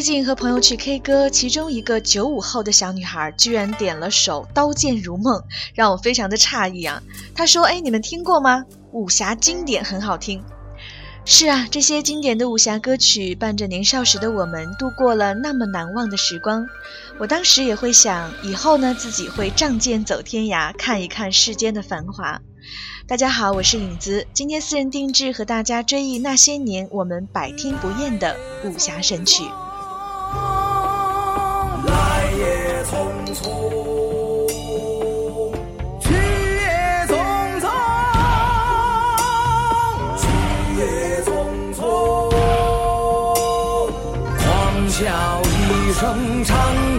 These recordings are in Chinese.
最近和朋友去 K 歌，其中一个九五后的小女孩居然点了首《刀剑如梦》，让我非常的诧异啊！她说：“哎，你们听过吗？武侠经典很好听。”是啊，这些经典的武侠歌曲伴着年少时的我们度过了那么难忘的时光。我当时也会想，以后呢自己会仗剑走天涯，看一看世间的繁华。大家好，我是影子，今天私人定制和大家追忆那些年我们百听不厌的武侠神曲。匆匆狂笑一声，长。叹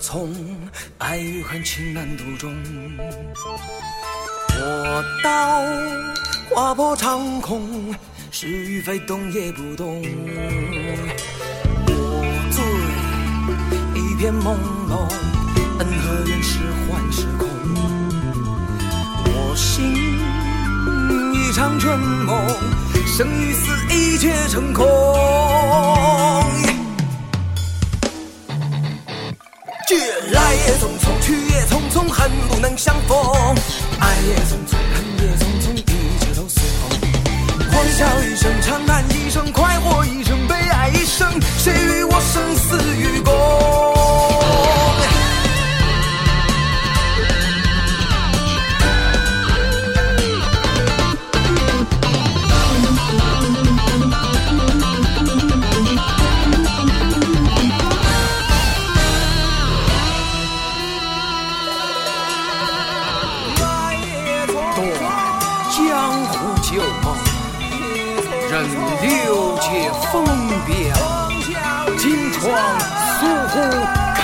从？爱与恨，情难独钟。我刀划破长空，是与非，动也不动。我醉一片朦胧，恩和怨是幻是空。我醒一场春梦，生与死，一切成空。爱也匆匆，恨也匆匆，一切都随风。狂笑一声，长叹一声，快活一生，悲哀一生，谁与我生死与共？望素护看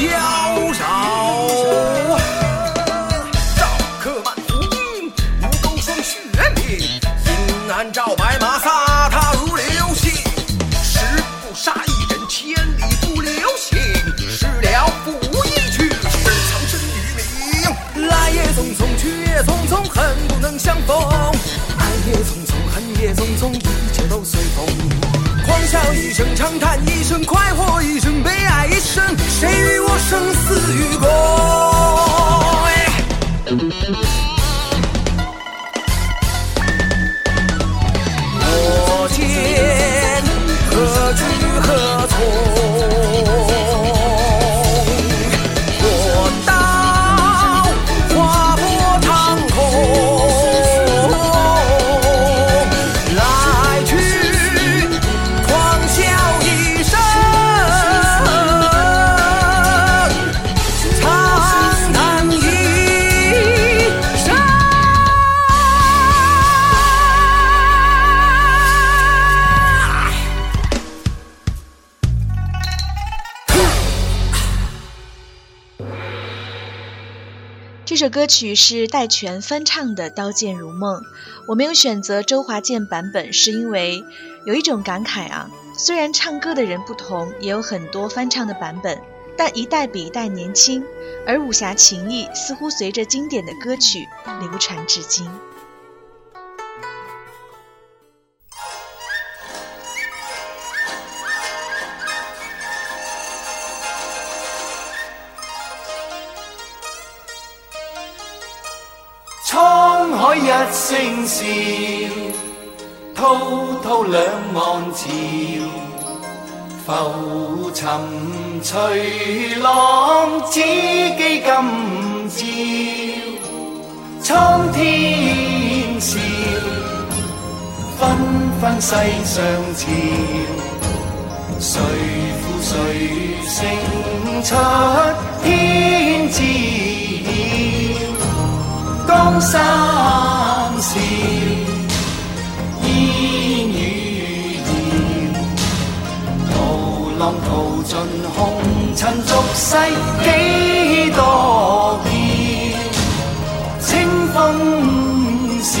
妖娆，赵客满途缨，吴钩霜雪冷，银鞍照白马，飒沓如流星。十步杀一人，千里不留行。事了拂衣去，深藏身于名。来也匆匆，去也匆匆，恨不能相。一声长叹，一声快活，一声悲哀，一生谁与我生死与共。这首歌曲是戴荃翻唱的《刀剑如梦》，我没有选择周华健版本，是因为有一种感慨啊。虽然唱歌的人不同，也有很多翻唱的版本，但一代比一代年轻，而武侠情谊似乎随着经典的歌曲流传至今。一声笑，滔滔两岸潮，浮沉随浪，只记今朝。苍天笑，纷纷世上潮，谁负谁胜出天知晓，江山笑，烟雨遥，涛浪淘尽红尘俗世几多变，清风笑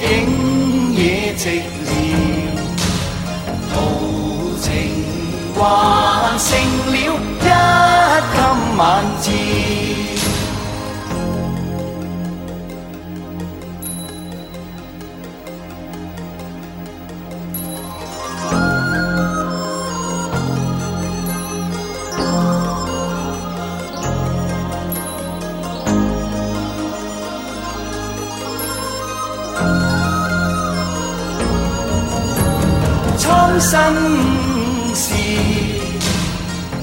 景野寂寥。豪情还剩了一襟晚照。苍生事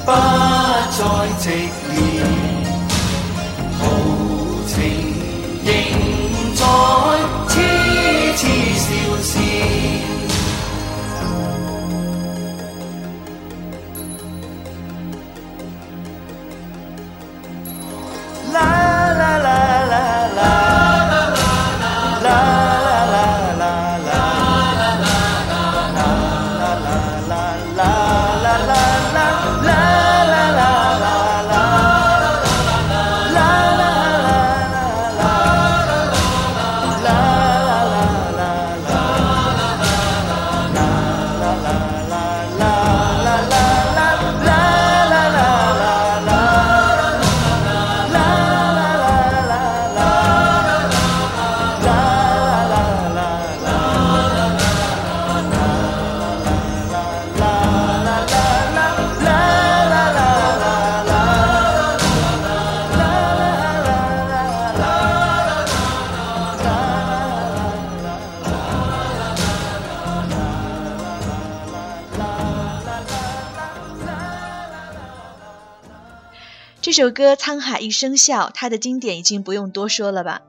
不再寂寥，豪情仍在痴痴笑笑。这首歌《沧海一声笑》，它的经典已经不用多说了吧？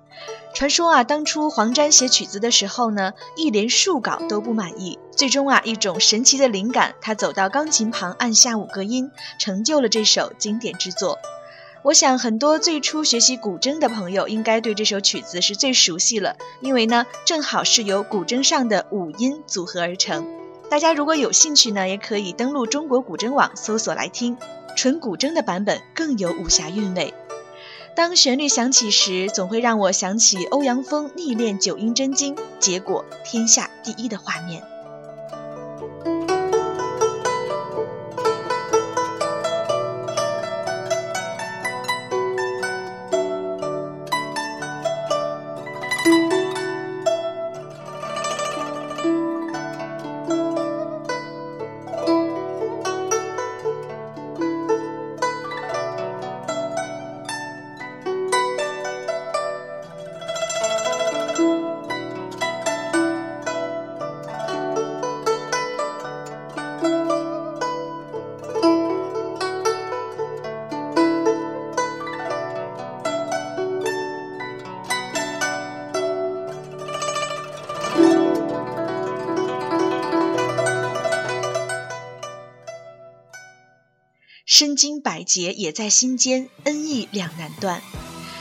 传说啊，当初黄沾写曲子的时候呢，一连数稿都不满意，最终啊，一种神奇的灵感，他走到钢琴旁按下五个音，成就了这首经典之作。我想很多最初学习古筝的朋友应该对这首曲子是最熟悉了，因为呢，正好是由古筝上的五音组合而成。大家如果有兴趣呢，也可以登录中国古筝网搜索来听，纯古筝的版本更有武侠韵味。当旋律响起时，总会让我想起欧阳锋历练九阴真经，结果天下第一的画面。身经百劫也在心间，恩义两难断。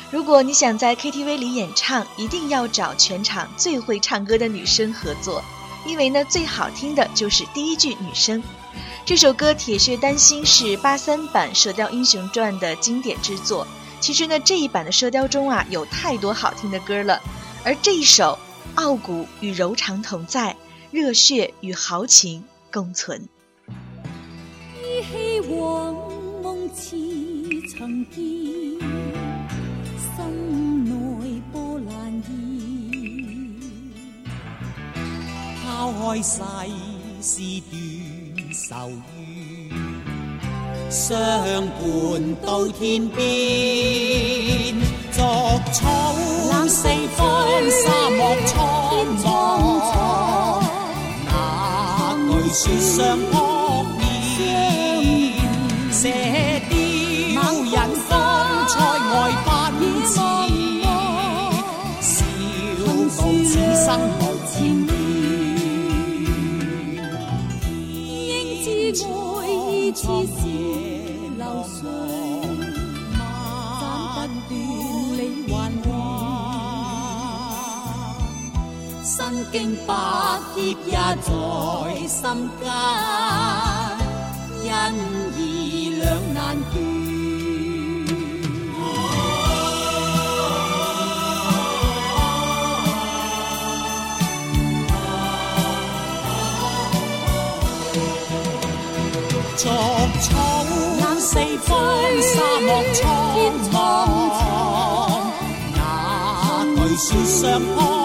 如果你想在 KTV 里演唱，一定要找全场最会唱歌的女生合作，因为呢，最好听的就是第一句女声。这首歌《铁血丹心》是八三版《射雕英雄传》的经典之作。其实呢，这一版的《射雕》中啊，有太多好听的歌了，而这一首，傲骨与柔肠同在，热血与豪情共存。依稀往梦似曾见，心内波澜现。抛开世事断愁怨，相伴到天边，作草四方沙漠苍茫，那句说相扑面，经百劫也在心间，恩义两难断。啊！作草览四方，沙漠苍茫，哪惧雪霜寒？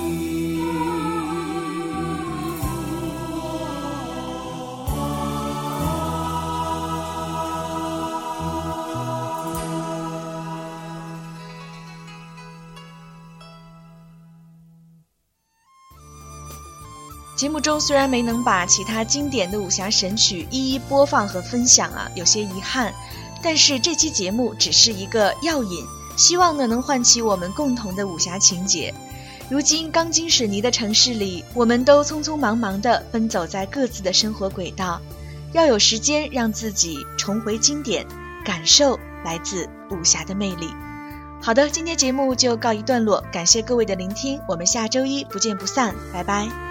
节目中虽然没能把其他经典的武侠神曲一一播放和分享啊，有些遗憾。但是这期节目只是一个药引，希望呢能唤起我们共同的武侠情结。如今钢筋水泥的城市里，我们都匆匆忙忙地奔走在各自的生活轨道，要有时间让自己重回经典，感受来自武侠的魅力。好的，今天节目就告一段落，感谢各位的聆听，我们下周一不见不散，拜拜。